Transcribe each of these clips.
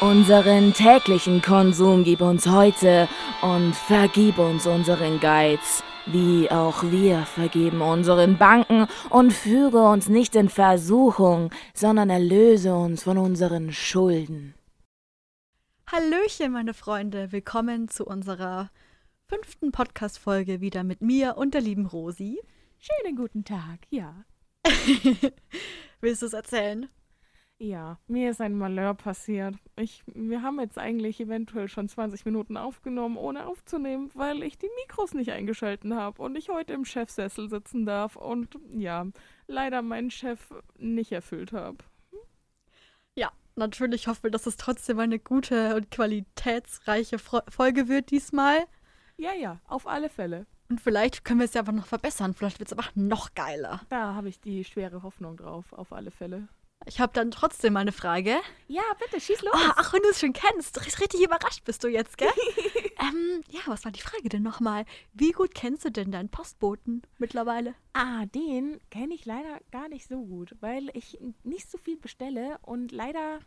Unseren täglichen Konsum gib uns heute und vergib uns unseren Geiz, wie auch wir vergeben unseren Banken und führe uns nicht in Versuchung, sondern erlöse uns von unseren Schulden. Hallöchen, meine Freunde, willkommen zu unserer fünften Podcast-Folge wieder mit mir und der lieben Rosi. Schönen guten Tag, ja. Willst du es erzählen? Ja, mir ist ein Malheur passiert. Ich, wir haben jetzt eigentlich eventuell schon 20 Minuten aufgenommen, ohne aufzunehmen, weil ich die Mikros nicht eingeschalten habe und ich heute im Chefsessel sitzen darf und ja, leider meinen Chef nicht erfüllt habe. Ja, natürlich hoffen wir, dass es trotzdem eine gute und qualitätsreiche Fro Folge wird diesmal. Ja, ja, auf alle Fälle. Und vielleicht können wir es ja einfach noch verbessern. Vielleicht wird es einfach noch geiler. Da habe ich die schwere Hoffnung drauf, auf alle Fälle. Ich habe dann trotzdem mal eine Frage. Ja, bitte, schieß los. Oh, ach, wenn du es schon kennst. Richtig überrascht bist du jetzt, gell? ähm, ja, was war die Frage denn nochmal? Wie gut kennst du denn deinen Postboten mittlerweile? Ah, den kenne ich leider gar nicht so gut, weil ich nicht so viel bestelle und leider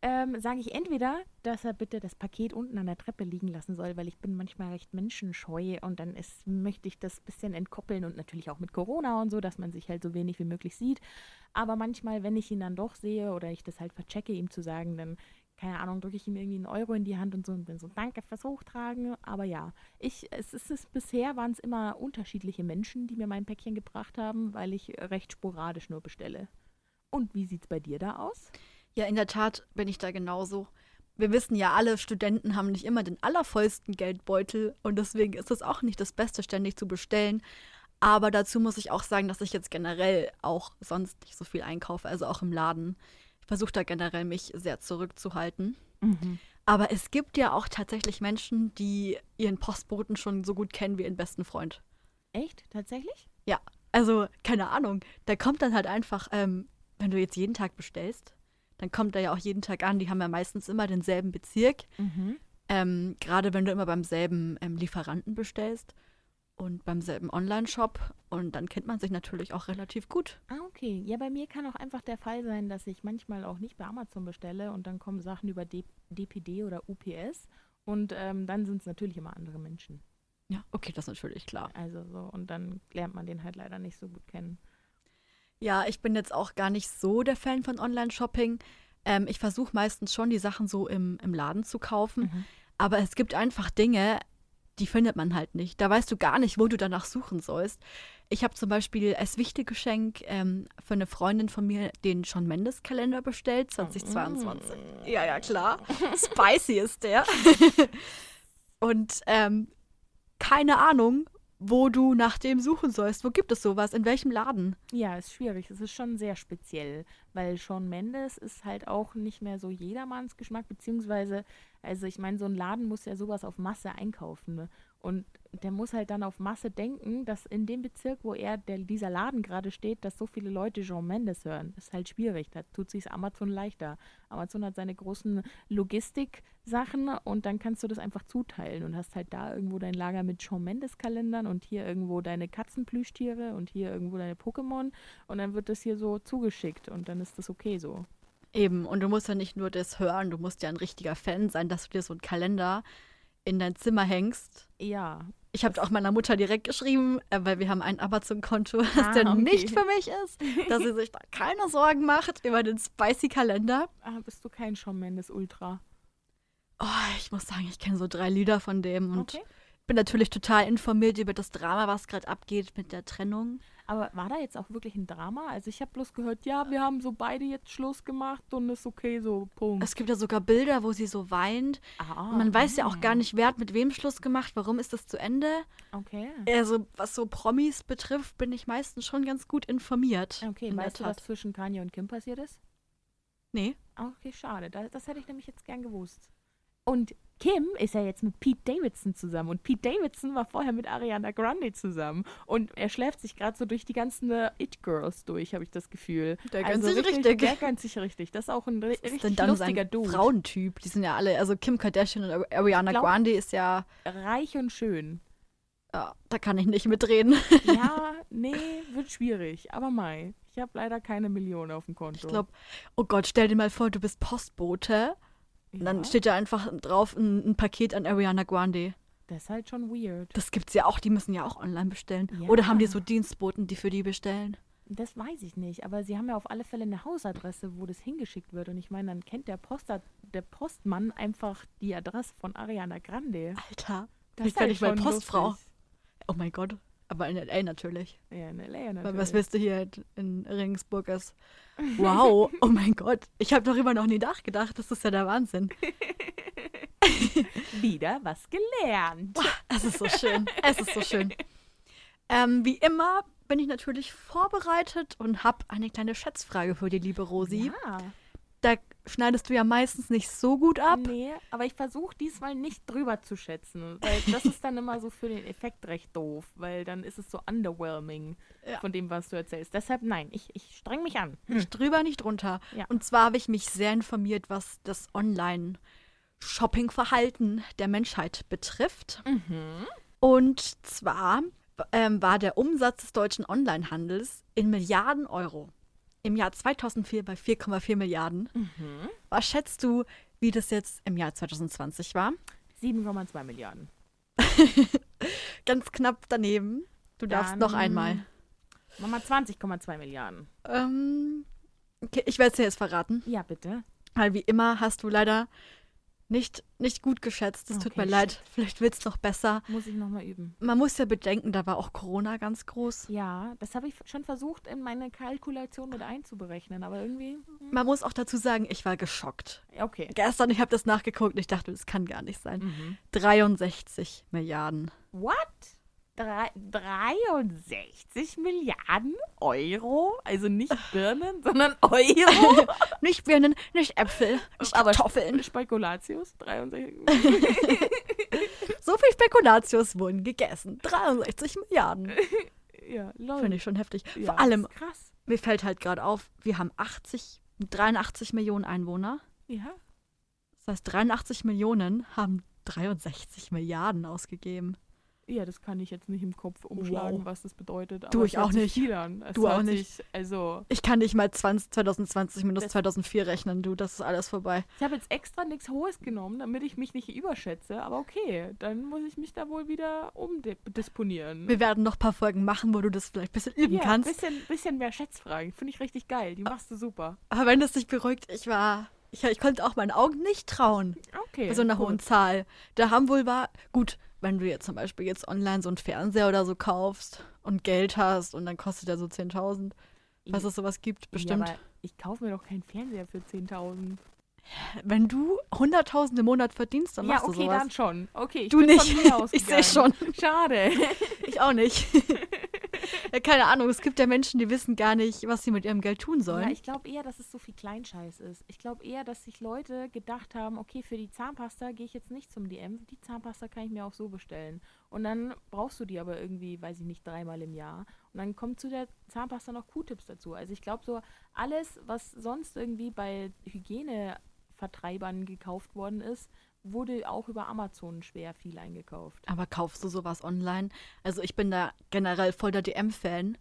ähm, sage ich entweder, dass er bitte das Paket unten an der Treppe liegen lassen soll, weil ich bin manchmal recht menschenscheu und dann ist, möchte ich das ein bisschen entkoppeln und natürlich auch mit Corona und so, dass man sich halt so wenig wie möglich sieht. Aber manchmal, wenn ich ihn dann doch sehe oder ich das halt verchecke, ihm zu sagen, dann, keine Ahnung, drücke ich ihm irgendwie einen Euro in die Hand und so und bin so, danke fürs Hochtragen. Aber ja, ich, es ist es, bisher waren es immer unterschiedliche Menschen, die mir mein Päckchen gebracht haben, weil ich recht sporadisch nur bestelle. Und wie sieht es bei dir da aus? Ja, in der Tat bin ich da genauso. Wir wissen ja, alle Studenten haben nicht immer den allervollsten Geldbeutel und deswegen ist es auch nicht das Beste, ständig zu bestellen. Aber dazu muss ich auch sagen, dass ich jetzt generell auch sonst nicht so viel einkaufe, also auch im Laden. Ich versuche da generell mich sehr zurückzuhalten. Mhm. Aber es gibt ja auch tatsächlich Menschen, die ihren Postboten schon so gut kennen wie ihren besten Freund. Echt? Tatsächlich? Ja. Also, keine Ahnung. Der kommt dann halt einfach, ähm, wenn du jetzt jeden Tag bestellst, dann kommt er ja auch jeden Tag an. Die haben ja meistens immer denselben Bezirk. Mhm. Ähm, Gerade wenn du immer beim selben ähm, Lieferanten bestellst und beim selben Online-Shop. Und dann kennt man sich natürlich auch relativ gut. Ah, okay. Ja, bei mir kann auch einfach der Fall sein, dass ich manchmal auch nicht bei Amazon bestelle und dann kommen Sachen über D DPD oder UPS. Und ähm, dann sind es natürlich immer andere Menschen. Ja, okay, das ist natürlich klar. Also so, und dann lernt man den halt leider nicht so gut kennen. Ja, ich bin jetzt auch gar nicht so der Fan von Online-Shopping. Ähm, ich versuche meistens schon, die Sachen so im, im Laden zu kaufen. Mhm. Aber es gibt einfach Dinge, die findet man halt nicht. Da weißt du gar nicht, wo du danach suchen sollst. Ich habe zum Beispiel als Wichtelgeschenk ähm, für eine Freundin von mir den Sean Mendes Kalender bestellt, 2022. Mm. Ja, ja, klar. Spicy ist der. Und ähm, keine Ahnung, wo du nach dem suchen sollst. Wo gibt es sowas? In welchem Laden? Ja, ist schwierig. Es ist schon sehr speziell, weil Sean Mendes ist halt auch nicht mehr so jedermanns Geschmack, beziehungsweise, also ich meine, so ein Laden muss ja sowas auf Masse einkaufen. Ne? Und der muss halt dann auf Masse denken, dass in dem Bezirk, wo er, der, dieser Laden gerade steht, dass so viele Leute Jean Mendes hören. Das ist halt schwierig. Da tut sich Amazon leichter. Amazon hat seine großen Logistik-Sachen und dann kannst du das einfach zuteilen und hast halt da irgendwo dein Lager mit Jean Mendes-Kalendern und hier irgendwo deine Katzenplüschtiere und hier irgendwo deine Pokémon und dann wird das hier so zugeschickt und dann ist das okay so. Eben, und du musst ja nicht nur das hören, du musst ja ein richtiger Fan sein, dass du dir so einen Kalender in dein Zimmer hängst. Ja. Ich habe auch meiner Mutter direkt geschrieben, äh, weil wir haben ein Amazon-Konto, das ah, der okay. nicht für mich ist, dass sie sich da keine Sorgen macht über den Spicy-Kalender. Ah, bist du kein Shawn Mendes Ultra? Oh, ich muss sagen, ich kenne so drei Lieder von dem und okay. Bin natürlich total informiert über das Drama, was gerade abgeht mit der Trennung. Aber war da jetzt auch wirklich ein Drama? Also ich habe bloß gehört, ja, wir haben so beide jetzt Schluss gemacht und ist okay, so Punkt. Es gibt ja sogar Bilder, wo sie so weint. Ah, Man weiß ja auch gar nicht, wer hat mit wem Schluss gemacht, warum ist das zu Ende. Okay. Also was so Promis betrifft, bin ich meistens schon ganz gut informiert. Okay, weißt du, was zwischen Kanye und Kim passiert ist? Nee. Okay, schade. Das, das hätte ich nämlich jetzt gern gewusst. Und Kim ist ja jetzt mit Pete Davidson zusammen und Pete Davidson war vorher mit Ariana Grande zusammen und er schläft sich gerade so durch die ganzen äh, It-Girls durch, habe ich das Gefühl. Der gönnt also sich richtig. Der gönnt sich richtig. Das ist auch ein richtig dann lustiger Dude. Frauentyp. Die sind ja alle, also Kim Kardashian und Ariana glaub, Grande ist ja reich und schön. Ja, da kann ich nicht mitreden. Ja, nee, wird schwierig. Aber Mai, ich habe leider keine Millionen auf dem Konto. Ich glaube, oh Gott, stell dir mal vor, du bist Postbote Und dann steht da einfach drauf ein, ein Paket an Ariana Grande. Das ist halt schon weird. Das gibt's ja auch, die müssen ja auch online bestellen. Ja. Oder haben die so Dienstboten, die für die bestellen? Das weiß ich nicht, aber sie haben ja auf alle Fälle eine Hausadresse, wo das hingeschickt wird. Und ich meine, dann kennt der, Poster, der Postmann einfach die Adresse von Ariana Grande. Alter, Das ich werde nicht mal Postfrau. lustig. Oh mein Gott. Aber in L.A. natürlich. Ja, in L.A. Weil natürlich. was willst du hier in Regensburg ist? Wow, oh mein Gott. Ich habe darüber noch nie nachgedacht. Das ist ja der Wahnsinn. Wieder was gelernt. Es ist so schön. Es ist so schön. Ähm, wie immer bin ich natürlich vorbereitet und habe eine kleine Schätzfrage für die liebe Rosi. Ja. Da schneidest du ja meistens nicht so gut ab. Nee, aber ich versuche diesmal nicht drüber zu schätzen, weil das ist dann immer so für den Effekt recht doof, weil dann ist es so underwhelming Ja. von dem, was du erzählst. Deshalb nein, ich, ich streng mich an. Nicht drüber, nicht drunter. Ja. Und zwar habe ich mich sehr informiert, was das Online-Shopping-Verhalten der Menschheit betrifft. Mhm. Und zwar ähm, war der Umsatz des deutschen Onlinehandels in Milliarden Euro im Jahr 2004 bei 4,4 Milliarden. Mhm. Was schätzt du, wie das jetzt im Jahr 2020 war? 7,2 Milliarden. Ganz knapp daneben. Du darfst Dann- noch einmal. Mach mal 20,2 Milliarden. Ähm, okay, ich werde es dir jetzt verraten. Ja, bitte. Weil wie immer hast du leider nicht, nicht gut geschätzt. Es tut Okay, mir leid. shit. Vielleicht wird es noch besser. Muss ich nochmal üben. Man muss ja bedenken, da war auch Corona ganz groß. Ja, das habe ich schon versucht, in meine Kalkulation mit einzuberechnen, aber irgendwie. hm, Man muss auch dazu sagen, ich war geschockt. Okay. Gestern, ich habe das nachgeguckt und ich dachte, das kann gar nicht sein. Mhm. 63 Milliarden. What? Drei, 63 Milliarden Euro? Also nicht Birnen, sondern Euro? Nicht Birnen, nicht Äpfel, nicht Aber Kartoffeln. Spekulatius? 63. So viel Spekulatius wurden gegessen. 63 Milliarden. ja, lol. Finde ich schon heftig. Ja, Vor allem, krass. mir fällt halt gerade auf, wir haben 80, 83 Millionen Einwohner. Ja. Das heißt, 83 Millionen haben 63 Milliarden ausgegeben. Ja, das kann ich jetzt nicht im Kopf umschlagen, Wow. was das bedeutet. Du, aber ich auch nicht. Du auch nicht. Sich, also, Ich kann nicht mal 20, 2020 minus Das- 2004 rechnen, du, das ist alles vorbei. ich habe jetzt extra nichts Hohes genommen, damit ich mich nicht überschätze. Aber okay, dann muss ich mich da wohl wieder umdisponieren. Wir werden noch ein paar Folgen machen, wo du das vielleicht ein bisschen üben Ja, kannst. bisschen, bisschen mehr Schätzfragen. Finde ich richtig geil. Die machst du super. Aber wenn das dich beruhigt, ich war. Ich, ich konnte auch meinen Augen nicht trauen Okay. bei so einer gut. hohen Zahl. Da haben wohl war. Gut, wenn du jetzt zum Beispiel jetzt online so einen Fernseher oder so kaufst und Geld hast und dann kostet der so 10.000. Was es sowas gibt, bestimmt. Ja, ich kaufe mir doch keinen Fernseher für 10.000. wenn du 100.000 im Monat verdienst, dann Ja, machst okay, du sowas. dann schon. Okay, ich Du bin nicht. von mir Ich sehe schon. Schade. Ich auch nicht. ja, keine Ahnung, es gibt ja Menschen, die wissen gar nicht, was sie mit ihrem Geld tun sollen. Ja, ich glaube eher, dass es so viel Kleinscheiß ist. Ich glaube eher, dass sich Leute gedacht haben, okay, für die Zahnpasta gehe ich jetzt nicht zum DM. Die Zahnpasta kann ich mir auch so bestellen. Und dann brauchst du die aber irgendwie, weiß ich nicht, dreimal im Jahr. Und dann kommt zu der Zahnpasta noch Q-Tips dazu. Also ich glaube so, alles, was sonst irgendwie bei Hygienevertreibern gekauft worden ist, wurde auch über Amazon schwer viel eingekauft. Aber kaufst du sowas online? Also ich bin da generell voll der DM-Fan.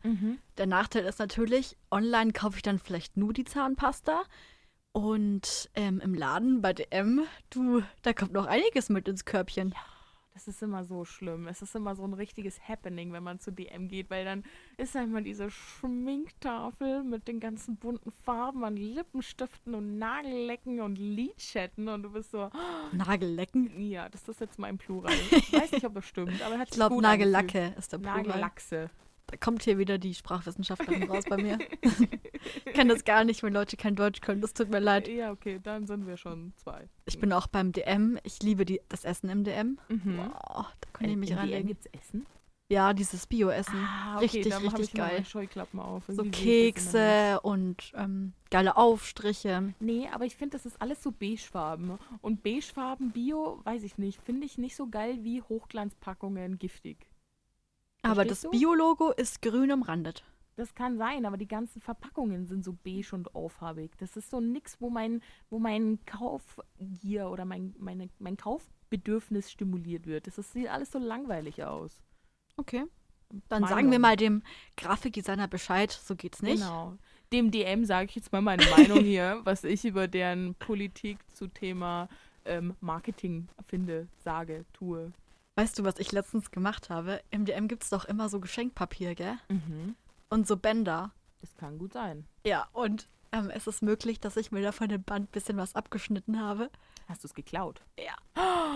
Der Nachteil ist natürlich, online kaufe ich dann vielleicht nur die Zahnpasta. Und ähm, im Laden bei DM, du, da kommt noch einiges mit ins Körbchen. Das ist immer so schlimm. Es ist immer so ein richtiges Happening, wenn man zu DM geht, weil dann ist da immer diese Schminktafel mit den ganzen bunten Farben an Lippenstiften und Nagellecken und Lidschatten und du bist so, Nagellecken. ja, das ist jetzt mein Plural. Ich weiß nicht, ob das stimmt, aber hat Ich glaube, Nagellacke ist der Plural. Nagellachse. Da kommt hier wieder die Sprachwissenschaftlerin raus bei mir. ich kann das gar nicht, wenn Leute kein Deutsch können. Das tut mir leid. Ja, okay, dann sind wir schon zwei. Ich bin auch beim DM. Ich liebe die, das Essen im DM. Mhm. Wow, da kann ich mich In DM gibt's Essen? Ja, dieses Bio-Essen. Ah, okay, richtig, dann richtig ich geil. Scheuklappen auf. So. Kekse und ähm, geile Aufstriche. Nee, aber ich finde, das ist alles so beigefarben. Und beigefarben Bio, weiß ich nicht, finde ich nicht so geil wie Hochglanzpackungen giftig. Aber Verstehst das? Bio-Logo ist grün umrandet. Das kann sein, aber die ganzen Verpackungen sind so beige und auffarbig. Das ist so nix, wo mein, wo mein Kaufgier oder mein, meine, mein Kaufbedürfnis stimuliert wird. Das ist, sieht alles so langweilig aus. Okay. Dann Meinung. sagen wir mal dem Grafikdesigner Bescheid, so geht's nicht. Genau. dem DM sage ich jetzt mal meine Meinung hier, was ich über deren Politik zu Thema ähm, Marketing finde, sage, tue. Weißt du, was ich letztens gemacht habe? Im DM gibt es doch immer so Geschenkpapier, gell? Mhm. Und so Bänder. Das kann gut sein. Ja, und ähm, es ist möglich, dass ich mir da von dem Band ein bisschen was abgeschnitten habe. Hast du es geklaut? Ja.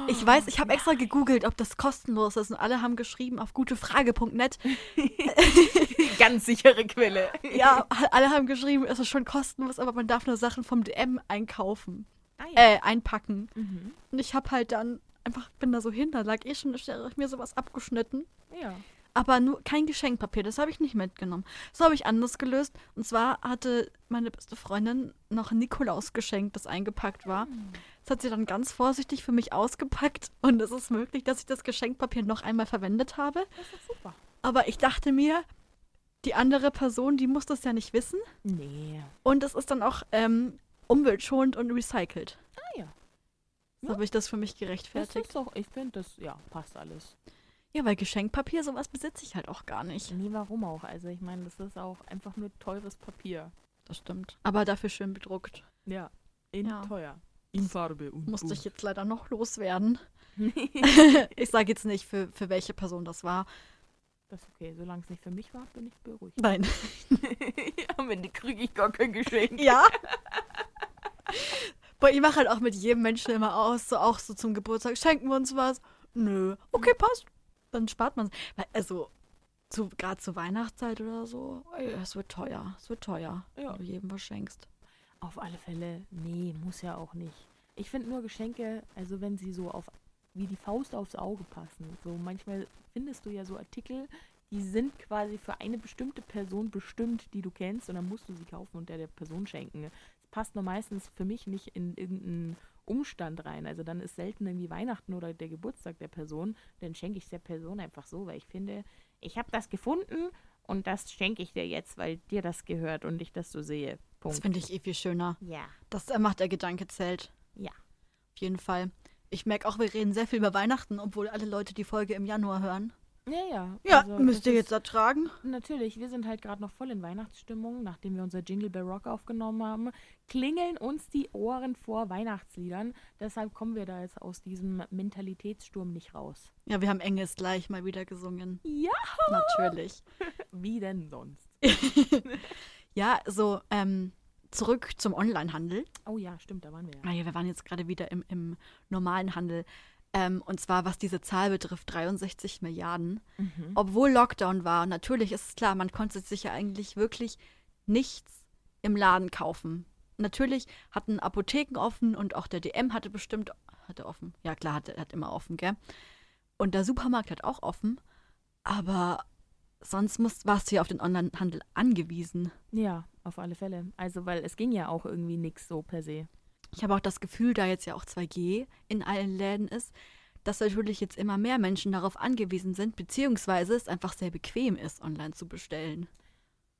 Ich weiß, ich habe extra gegoogelt, ob das kostenlos ist und alle haben geschrieben auf gutefrage.net. Ganz sichere Quelle. Ja, alle haben geschrieben, es ist schon kostenlos, aber man darf nur Sachen vom DM einkaufen. Ah, Äh, einpacken. Mhm. Und ich habe halt dann einfach, bin da so hin, da lag eh schon mir sowas abgeschnitten. Ja. Aber nur kein Geschenkpapier, das habe ich nicht mitgenommen. So habe ich anders gelöst. Und zwar hatte meine beste Freundin noch ein Nikolaus-Geschenk, das eingepackt war. Das hat sie dann ganz vorsichtig für mich ausgepackt. Und es ist möglich, dass ich das Geschenkpapier noch einmal verwendet habe. Das ist super. Aber ich dachte mir, die andere Person, die muss das ja nicht wissen. Nee. Und es ist dann auch ähm, umweltschonend und recycelt. Ah ja. So Ja. habe ich das für mich Das gerechtfertigt. ist doch, ich finde, das, ja, passt alles. Ja, weil Geschenkpapier, sowas besitze ich halt auch gar nicht. Nee, warum auch? Also ich meine, das ist auch einfach nur teures Papier. Das stimmt. Aber dafür schön bedruckt. Ja. In Ja. teuer. In Farbe und Musste ich jetzt leider noch loswerden. ich sage jetzt nicht, für, für welche Person das war. Das ist okay. Solange es nicht für mich war, bin ich beruhigt. Nein. Am Ende kriege ich gar kein Geschenk. Ja. Boah, ich mache halt auch mit jedem Menschen immer aus, so auch so zum Geburtstag, schenken wir uns was? Nö. Okay, passt. Dann spart man es. Also, zu, gerade zur Weihnachtszeit oder so, es wird teuer. Es wird teuer, Ja. wenn du jedem was schenkst. Auf alle Fälle, nee, muss ja auch nicht. Ich finde nur Geschenke, also wenn sie so auf wie die Faust aufs Auge passen. So manchmal findest du ja so Artikel, die sind quasi für eine bestimmte Person bestimmt, die du kennst, und dann musst du sie kaufen und der der Person schenken. Passt nur meistens für mich nicht in irgendeinen Umstand rein. Also dann ist selten irgendwie Weihnachten oder der Geburtstag der Person, dann schenke ich es der Person einfach so, weil ich finde, ich habe das gefunden und das schenke ich dir jetzt, weil dir das gehört und ich das so sehe. Das Punkt. finde ich eh viel schöner. Ja. Das äh, macht der Gedanke zählt. Ja. Auf jeden Fall. Ich merke auch, wir reden sehr viel über Weihnachten, obwohl alle Leute die Folge im Januar hören. Ja, ja. Ja, also müsst ihr jetzt ertragen. Natürlich, wir sind halt gerade noch voll in Weihnachtsstimmung, nachdem wir unser Jingle Bell Rock aufgenommen haben. Klingeln uns die Ohren vor Weihnachtsliedern. Deshalb kommen wir da jetzt aus diesem Mentalitätssturm nicht raus. Ja, wir haben Engels gleich mal wieder gesungen. Ja. Natürlich. Wie denn sonst? Ja, so ähm, zurück zum Onlinehandel. Oh ja, stimmt, da waren wir ja. Ah ja, wir waren jetzt gerade wieder im, im normalen Handel. Ähm, und zwar, was diese Zahl betrifft, 63 Milliarden. Mhm. Obwohl Lockdown war, natürlich ist es klar, man konnte sich ja eigentlich wirklich nichts im Laden kaufen. Natürlich hatten Apotheken offen und auch der DM hatte bestimmt, hatte offen. Ja klar, hat, hat immer offen, gell? Und der Supermarkt hat auch offen. Aber sonst musst, warst du ja auf den Onlinehandel angewiesen. Ja, auf alle Fälle. Also, weil es ging ja auch irgendwie nix so per se. Ich habe auch das Gefühl, da jetzt ja auch 2G in allen Läden ist, dass natürlich jetzt immer mehr Menschen darauf angewiesen sind, beziehungsweise es einfach sehr bequem ist, online zu bestellen.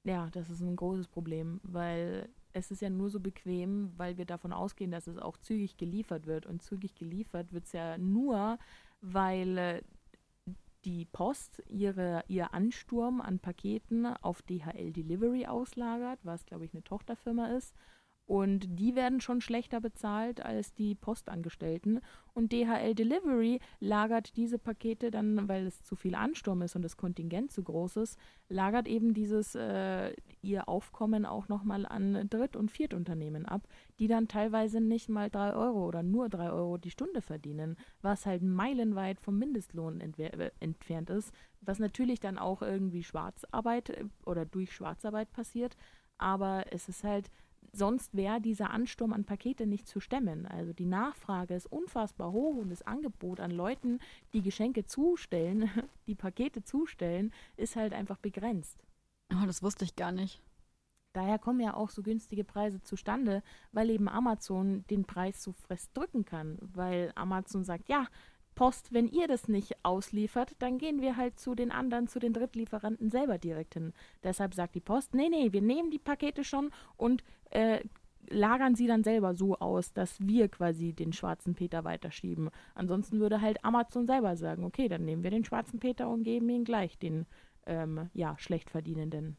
Ja, das ist ein großes Problem, weil es ist ja nur so bequem, weil wir davon ausgehen, dass es auch zügig geliefert wird. Und zügig geliefert wird es ja nur, weil äh, die Post ihre, ihr Ansturm an Paketen auf DHL Delivery auslagert, was, glaube ich, eine Tochterfirma ist. Und die werden schon schlechter bezahlt als die Postangestellten. Und DHL Delivery lagert diese Pakete dann, weil es zu viel Ansturm ist und das Kontingent zu groß ist, lagert eben dieses äh, ihr Aufkommen auch nochmal an Dritt- und Viertunternehmen ab, die dann teilweise nicht mal drei Euro oder nur drei Euro die Stunde verdienen, was halt meilenweit vom Mindestlohn äh, entfernt ist, was natürlich dann auch irgendwie Schwarzarbeit äh, oder durch Schwarzarbeit passiert, aber es ist halt sonst wäre dieser Ansturm an Pakete nicht zu stemmen. Also die Nachfrage ist unfassbar hoch und das Angebot an Leuten, die Geschenke zustellen, die Pakete zustellen, ist halt einfach begrenzt. Oh, das wusste ich gar nicht. Daher kommen ja auch so günstige Preise zustande, weil eben Amazon den Preis so fress drücken kann, weil Amazon sagt, ja, Post, wenn ihr das nicht ausliefert, dann gehen wir halt zu den anderen, zu den Drittlieferanten selber direkt hin. Deshalb sagt die Post, nee, nee, wir nehmen die Pakete schon und äh, lagern sie dann selber so aus, dass wir quasi den schwarzen Peter weiterschieben. Ansonsten würde halt Amazon selber sagen, okay, dann nehmen wir den schwarzen Peter und geben ihn gleich den, ähm, ja, schlecht verdienenden.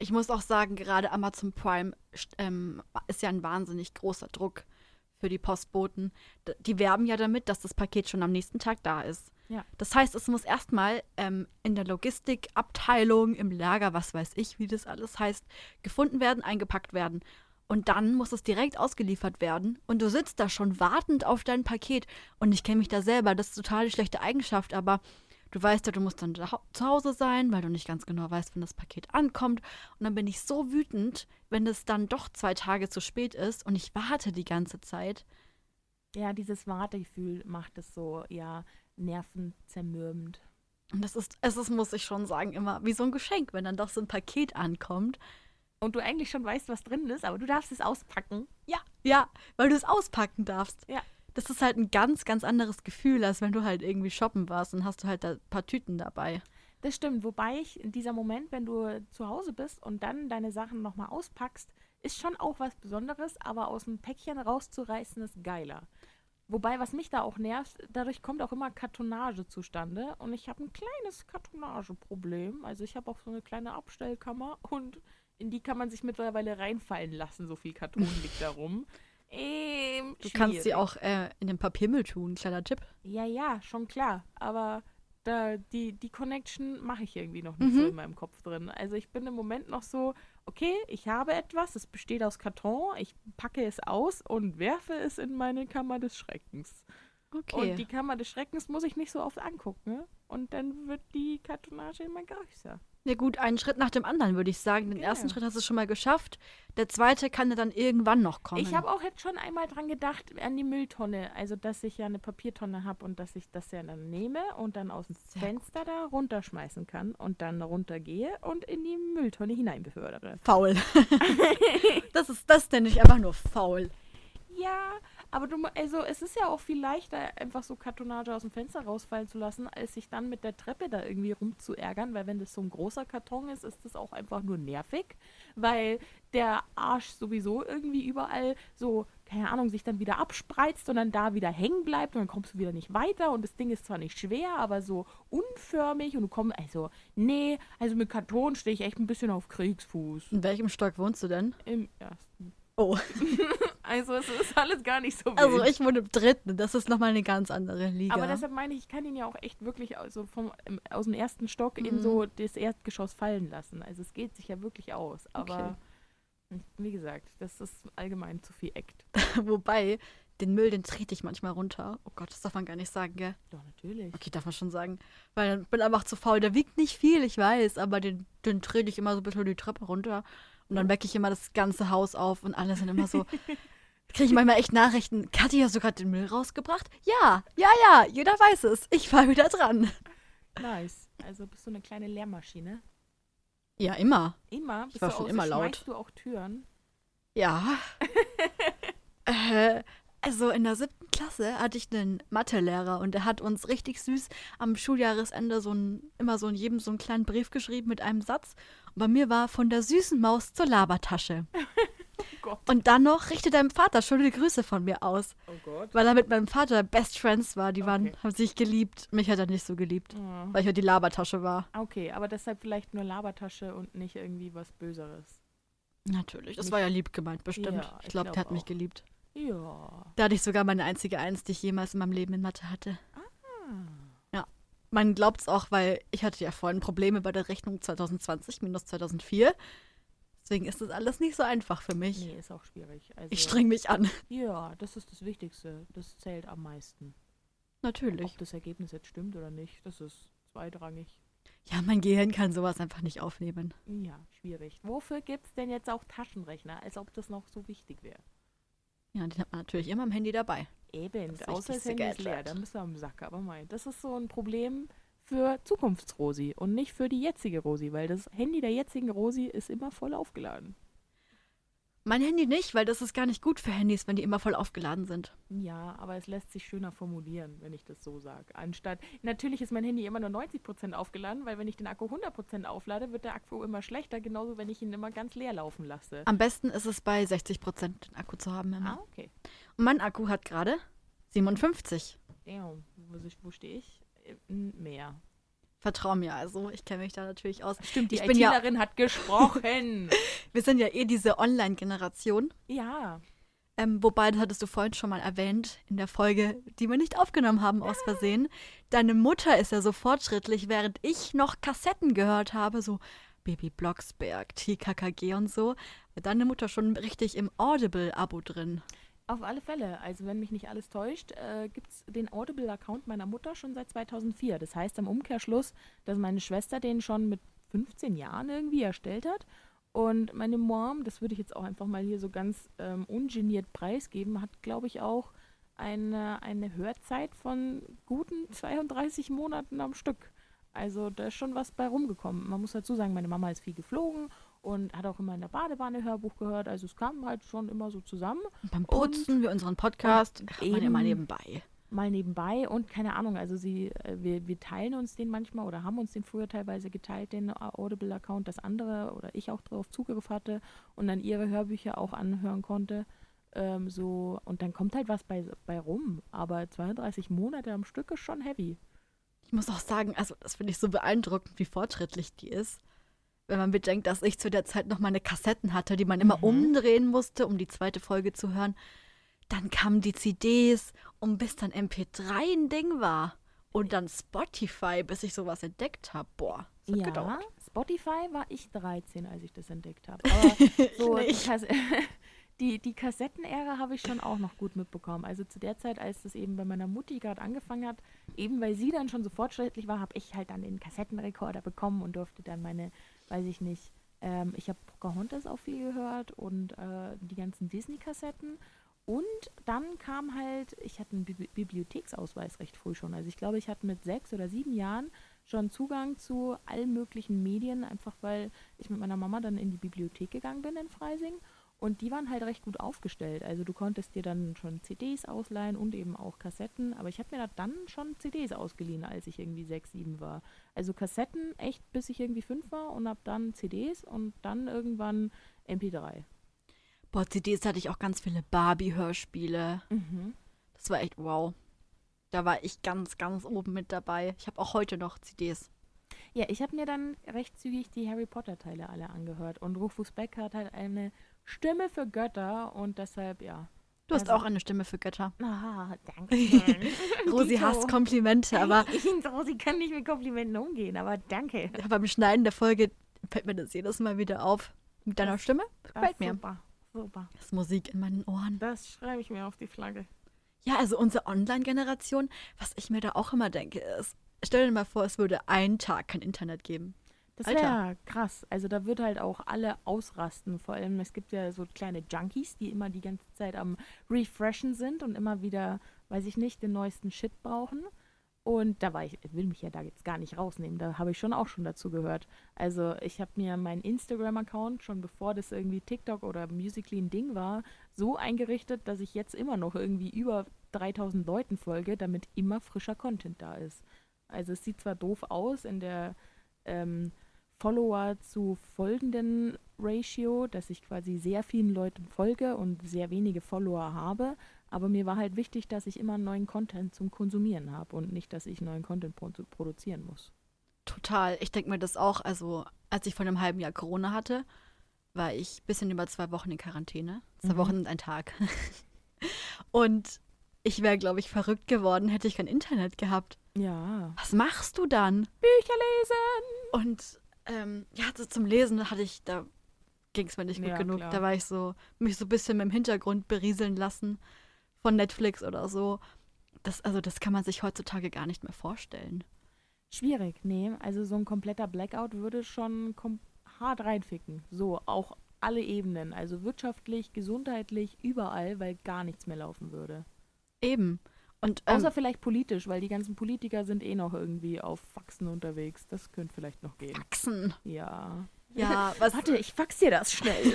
Ich muss auch sagen, gerade Amazon Prime ähm, ist ja ein wahnsinnig großer Druck für die Postboten. Die werben ja damit, dass das Paket schon am nächsten Tag da ist. Ja. Das heißt, es muss erstmal ähm, in der Logistikabteilung, im Lager, was weiß ich, wie das alles heißt, gefunden werden, eingepackt werden. Und dann muss es direkt ausgeliefert werden. Und du sitzt da schon wartend auf dein Paket. Und ich kenne mich da selber, das ist total die schlechte Eigenschaft, aber du weißt ja, du musst dann zu Hause sein, weil du nicht ganz genau weißt, wenn das Paket ankommt. Und dann bin ich so wütend, wenn es dann doch zwei Tage zu spät ist und ich warte die ganze Zeit. Ja, dieses Wartegefühl macht es so, ja, nervenzermürbend. Und das ist, es ist, muss ich schon sagen, immer wie so ein Geschenk, wenn dann doch so ein Paket ankommt. Und du eigentlich schon weißt, was drin ist, aber du darfst es auspacken. Ja, ja, weil du es auspacken darfst. Ja. Das ist halt ein ganz, ganz anderes Gefühl, als wenn du halt irgendwie shoppen warst und hast du halt da ein paar Tüten dabei. Das stimmt, wobei ich in dieser Moment, wenn du zu Hause bist und dann deine Sachen nochmal auspackst, ist schon auch was Besonderes, aber aus dem Päckchen rauszureißen ist geiler. Wobei, was mich da auch nervt, dadurch kommt auch immer Kartonage zustande. Und ich habe ein kleines Kartonageproblem. Also ich habe auch so eine kleine Abstellkammer und in die kann man sich mittlerweile reinfallen lassen. So viel Karton liegt da rum. Ähm, du kannst sie auch äh, in den Papiermüll tun, kleiner Tipp. Ja, ja, schon klar. Aber da, die, die Connection mache ich irgendwie noch nicht mhm. so in meinem Kopf drin. Also ich bin im Moment noch so, okay, ich habe etwas, es besteht aus Karton, ich packe es aus und werfe es in meine Kammer des Schreckens. Okay. Und die Kammer des Schreckens muss ich nicht so oft angucken. Und dann wird die Kartonage immer größer. Ja gut, einen Schritt nach dem anderen, würde ich sagen. Den genau. ersten Schritt hast du schon mal geschafft. Der zweite kann ja dann irgendwann noch kommen. Ich habe auch jetzt schon einmal dran gedacht, an die Mülltonne. Also, dass ich ja eine Papiertonne habe und dass ich das ja dann nehme und dann aus dem Fenster gut. da runterschmeißen kann und dann runtergehe und in die Mülltonne hineinbefördere. Faul. das ist das nenne ich einfach nur faul. Ja, aber du, also es ist ja auch viel leichter, einfach so Kartonage aus dem Fenster rausfallen zu lassen, als sich dann mit der Treppe da irgendwie rumzuärgern, weil wenn das so ein großer Karton ist, ist das auch einfach nur nervig, weil der Arsch sowieso irgendwie überall so, keine Ahnung, sich dann wieder abspreizt und dann da wieder hängen bleibt und dann kommst du wieder nicht weiter und das Ding ist zwar nicht schwer, aber so unförmig und du kommst, also, nee, also mit Karton stehe ich echt ein bisschen auf Kriegsfuß. In welchem Stock wohnst du denn? Im ersten. Oh. also es ist alles gar nicht so also, wild. Also ich wohne im dritten, das ist nochmal eine ganz andere Liga. Aber deshalb meine ich, ich kann ihn ja auch echt wirklich also vom, aus dem ersten Stock mhm. in so das Erdgeschoss fallen lassen. Also es geht sich ja wirklich aus. Aber okay. wie gesagt, das ist allgemein zu viel Act. Wobei, den Müll, den trete ich manchmal runter. Oh Gott, das darf man gar nicht sagen, gell? Doch, natürlich. Okay, darf man schon sagen. Weil ich bin einfach zu faul. Der wiegt nicht viel, ich weiß, aber den, den trete ich immer so ein bisschen die Treppe runter. Und dann wecke ich immer das ganze Haus auf und alle sind immer so. Kriege ich manchmal echt Nachrichten. Kathi, hast du gerade den Müll rausgebracht? Ja, ja, ja, jeder weiß es. Ich war wieder dran. Nice. Also bist du eine kleine Lehrmaschine? Ja, immer. Immer? Bist ich war schon auch, immer laut. du auch Türen? Ja. äh, also in der siebten Klasse hatte ich einen Mathelehrer und der hat uns richtig süß am Schuljahresende so ein, immer so in jedem so einen kleinen Brief geschrieben mit einem Satz. Und bei mir war von der süßen Maus zur Labertasche. oh und dann noch richte deinem Vater schöne Grüße von mir aus. Oh Gott. Weil er mit meinem Vater Best Friends war. Die okay. waren, haben sich geliebt. Mich hat er nicht so geliebt. Oh. Weil ich halt die Labertasche war. Okay, aber deshalb vielleicht nur Labertasche und nicht irgendwie was Böseres. Natürlich. Das nicht. war ja lieb gemeint, bestimmt. Ja, ich glaube, glaub, der hat auch. mich geliebt. Ja. Da hatte ich sogar meine einzige Eins, die ich jemals in meinem Leben in Mathe hatte. Ah. Ja. Man glaubt es auch, weil ich hatte ja vorhin Probleme bei der Rechnung 2020 minus 2004. Deswegen ist das alles nicht so einfach für mich. Nee, ist auch schwierig. Also, ich streng mich an. Ja, das ist das Wichtigste. Das zählt am meisten. Natürlich. Ob das Ergebnis jetzt stimmt oder nicht, das ist zweitrangig. Ja, mein Gehirn kann sowas einfach nicht aufnehmen. Ja, schwierig. Wofür gibt es denn jetzt auch Taschenrechner, als ob das noch so wichtig wäre? Ja, den hat man natürlich immer am Handy dabei. Eben, außer das Handy ist leer, dann bist du am Sack. Aber mein, das ist so ein Problem für Zukunftsrosi und nicht für die jetzige Rosi, weil das Handy der jetzigen Rosi ist immer voll aufgeladen. Mein Handy nicht, weil das ist gar nicht gut für Handys, wenn die immer voll aufgeladen sind. Ja, aber es lässt sich schöner formulieren, wenn ich das so sage. Anstatt, natürlich ist mein Handy immer nur 90% aufgeladen, weil wenn ich den Akku 100% auflade, wird der Akku immer schlechter, genauso wenn ich ihn immer ganz leer laufen lasse. Am besten ist es bei 60% den Akku zu haben immer. Ah, okay. Und mein Akku hat gerade 57. Damn, wo, wo stehe ich? Mehr. Vertrau mir also, ich kenne mich da natürlich aus. Stimmt, die ich bin ja, hat gesprochen. wir sind ja eh diese Online-Generation. ja. Ähm, wobei, das hattest du vorhin schon mal erwähnt, in der Folge, die wir nicht aufgenommen haben aus Versehen. Deine Mutter ist ja so fortschrittlich, während ich noch Kassetten gehört habe, so Baby Blocksberg, TKKG und so. War deine Mutter schon richtig im Audible-Abo drin. Auf alle Fälle. Also wenn mich nicht alles täuscht, äh, gibt es den Audible-Account meiner Mutter schon seit 2004. Das heißt im Umkehrschluss, dass meine Schwester den schon mit 15 Jahren irgendwie erstellt hat. Und meine Mom, das würde ich jetzt auch einfach mal hier so ganz ähm, ungeniert preisgeben, hat, glaube ich, auch eine, eine Hörzeit von guten 32 Monaten am Stück. Also da ist schon was bei rumgekommen. Man muss dazu sagen, meine Mama ist viel geflogen und hat auch immer in der Badewanne Hörbuch gehört. Also es kam halt schon immer so zusammen. Und beim Putzen, wie unseren Podcast, und ja mal eben- nebenbei. Mal nebenbei und keine Ahnung, also sie, äh, wir, wir teilen uns den manchmal oder haben uns den früher teilweise geteilt, den Audible-Account, dass andere oder ich auch darauf Zugriff hatte und dann ihre Hörbücher auch anhören konnte. Ähm, so, und dann kommt halt was bei, bei rum. Aber 32 Monate am Stück ist schon heavy. Ich muss auch sagen, also das finde ich so beeindruckend, wie fortschrittlich die ist. Wenn man bedenkt, dass ich zu der Zeit noch meine Kassetten hatte, die man immer Mhm. umdrehen musste, um die zweite Folge zu hören. Dann kamen die CDs und bis dann MP3 ein Ding war. Und dann Spotify, bis ich sowas entdeckt habe. Boah, das hat ja, gedauert. Spotify war ich 13, als ich das entdeckt habe. Aber so die, nicht. Kas die, die Kassettenära habe ich schon auch noch gut mitbekommen. Also zu der Zeit, als das eben bei meiner Mutti gerade angefangen hat, eben weil sie dann schon so fortschrittlich war, habe ich halt dann den Kassettenrekorder bekommen und durfte dann meine, weiß ich nicht, ähm, ich habe Pocahontas auch viel gehört und äh, die ganzen Disney-Kassetten. Und dann kam halt, ich hatte einen Bibli Bibliotheksausweis recht früh schon. Also ich glaube, ich hatte mit sechs oder sieben Jahren schon Zugang zu allen möglichen Medien, einfach weil ich mit meiner Mama dann in die Bibliothek gegangen bin in Freising. Und die waren halt recht gut aufgestellt. Also du konntest dir dann schon CDs ausleihen und eben auch Kassetten. Aber ich habe mir da dann schon CDs ausgeliehen, als ich irgendwie sechs, sieben war. Also Kassetten echt bis ich irgendwie fünf war und ab dann CDs und dann irgendwann MP3. Boah, CDs hatte ich auch ganz viele Barbie-Hörspiele. Mhm. Das war echt wow. Da war ich ganz, ganz oben mit dabei. Ich habe auch heute noch CDs. Ja, ich habe mir dann recht zügig die Harry Potter-Teile alle angehört. Und Rufus Beck hat halt eine Stimme für Götter und deshalb, ja. Du hast Also- auch eine Stimme für Götter. Ah, danke. Rosi hasst Komplimente, aber Rosi kann nicht mit Komplimenten umgehen, aber danke. beim Schneiden der Folge fällt mir das jedes Mal wieder auf. Mit deiner Das- Stimme gefällt mir. Super, super. Das ist Musik in meinen Ohren. Das schreibe ich mir auf die Flagge. Ja, also unsere Online-Generation, was ich mir da auch immer denke, ist, stell dir mal vor, es würde einen Tag kein Internet geben. Das wäre krass. Also da wird halt auch alle ausrasten. Vor allem, es gibt ja so kleine Junkies, die immer die ganze Zeit am Refreshen sind und immer wieder, weiß ich nicht, den neuesten Shit brauchen. Und da war ich, ich will mich ja da jetzt gar nicht rausnehmen. Da habe ich schon auch schon dazu gehört. Also ich habe mir meinen Instagram-Account schon bevor das irgendwie TikTok oder Musically ein Ding war, so eingerichtet, dass ich jetzt immer noch irgendwie über 3000 Leuten folge, damit immer frischer Content da ist. Also es sieht zwar doof aus in der ähm, Follower zu folgenden Ratio, dass ich quasi sehr vielen Leuten folge und sehr wenige Follower habe. Aber mir war halt wichtig, dass ich immer neuen Content zum Konsumieren habe und nicht, dass ich neuen Content pro produzieren muss. Total. Ich denke mir das auch. Also, als ich vor einem halben Jahr Corona hatte, war ich ein bisschen über zwei Wochen in Quarantäne. Zwei Mhm. Wochen und ein Tag. und ich wäre, glaube ich, verrückt geworden, hätte ich kein Internet gehabt. Ja. Was machst du dann? Bücher lesen! Und ähm, ja, so zum Lesen hatte ich, da ging es mir nicht gut Ja, genug. klar. Da war ich so, mich so ein bisschen im Hintergrund berieseln lassen von Netflix oder so. Das, also das kann man sich heutzutage gar nicht mehr vorstellen. Schwierig, nee. Also so ein kompletter Blackout würde schon kom hart reinficken. So, auch alle Ebenen. Also wirtschaftlich, gesundheitlich, überall, weil gar nichts mehr laufen würde. Eben. Und ähm, Außer vielleicht politisch, weil die ganzen Politiker sind eh noch irgendwie auf Faxen unterwegs. Das könnte vielleicht noch gehen. Faxen. Ja. Ja, was Warte, ich fax dir das schnell.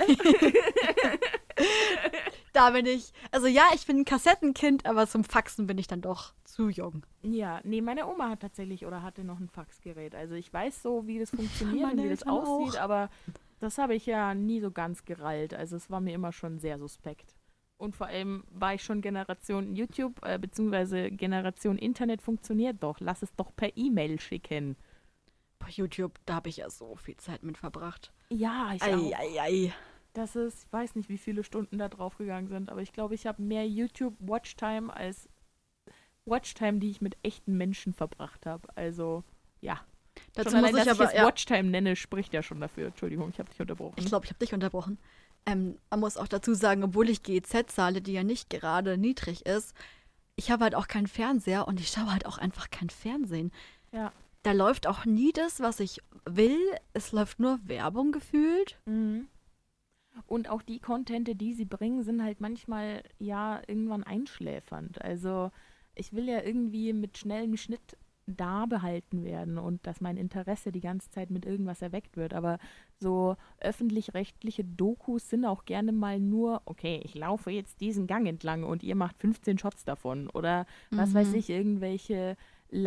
da bin ich. Also ja, ich bin ein Kassettenkind, aber zum Faxen bin ich dann doch zu jung. ja, nee, meine Oma hat tatsächlich oder hatte noch ein Faxgerät. Also ich weiß so, wie das funktioniert Meine und wie das Eltern aussieht, auch. aber das habe ich ja nie so ganz gerallt. Also es war mir immer schon sehr suspekt. Und vor allem war ich schon Generation YouTube, äh, beziehungsweise Generation Internet funktioniert doch. Lass es doch per E-Mail schicken. YouTube, da habe ich ja so viel Zeit mit verbracht. Ja, ich ei, auch. Ei, ei. Das ist, ich weiß nicht, wie viele Stunden da drauf gegangen sind, aber ich glaube, ich habe mehr YouTube-Watchtime als Watchtime, die ich mit echten Menschen verbracht habe. Also, ja. Dazu schon allein, muss ich dass aber, ich es ja, Watchtime nenne, spricht ja schon dafür. Entschuldigung, ich habe dich unterbrochen. ich glaube, ich habe dich unterbrochen. Ähm, man muss auch dazu sagen, obwohl ich GEZ zahle, die ja nicht gerade niedrig ist, ich habe halt auch keinen Fernseher und ich schaue halt auch einfach kein Fernsehen. Ja. Da läuft auch nie das, was ich will. Es läuft nur Werbung gefühlt. Mhm. Und auch die Contente, die sie bringen, sind halt manchmal ja irgendwann einschläfernd. Also ich will ja irgendwie mit schnellem Schnitt da behalten werden und dass mein Interesse die ganze Zeit mit irgendwas erweckt wird. Aber so öffentlich-rechtliche Dokus sind auch gerne mal nur, okay, ich laufe jetzt diesen Gang entlang und ihr macht 15 Shots davon. Oder was Mhm. weiß ich, irgendwelche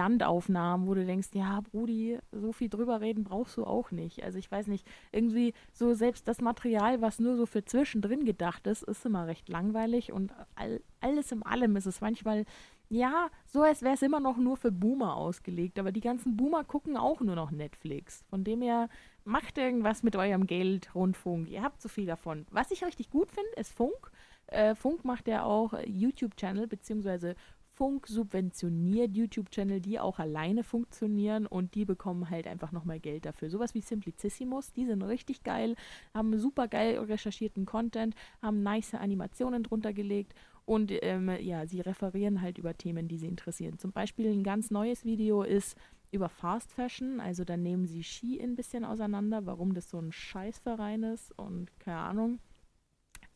Landaufnahmen, wo du denkst, ja, Brudi, so viel drüber reden brauchst du auch nicht. Also ich weiß nicht, irgendwie so selbst das Material, was nur so für zwischendrin gedacht ist, ist immer recht langweilig und all, alles in allem ist es manchmal, ja, so als wäre es immer noch nur für Boomer ausgelegt, aber die ganzen Boomer gucken auch nur noch Netflix. Von dem her, macht irgendwas mit eurem Geld, Rundfunk, ihr habt so viel davon. Was ich richtig gut finde, ist Funk. Äh, Funk macht ja auch YouTube-Channel, beziehungsweise Funk subventioniert YouTube-Channel, die auch alleine funktionieren und die bekommen halt einfach nochmal Geld dafür. Sowas wie Simplicissimus, die sind richtig geil, haben super geil recherchierten Content, haben nice Animationen drunter gelegt und ähm, ja, sie referieren halt über Themen, die sie interessieren. Zum Beispiel ein ganz neues Video ist über Fast Fashion, also da nehmen sie Ski ein bisschen auseinander, warum das so ein Scheißverein ist und keine Ahnung.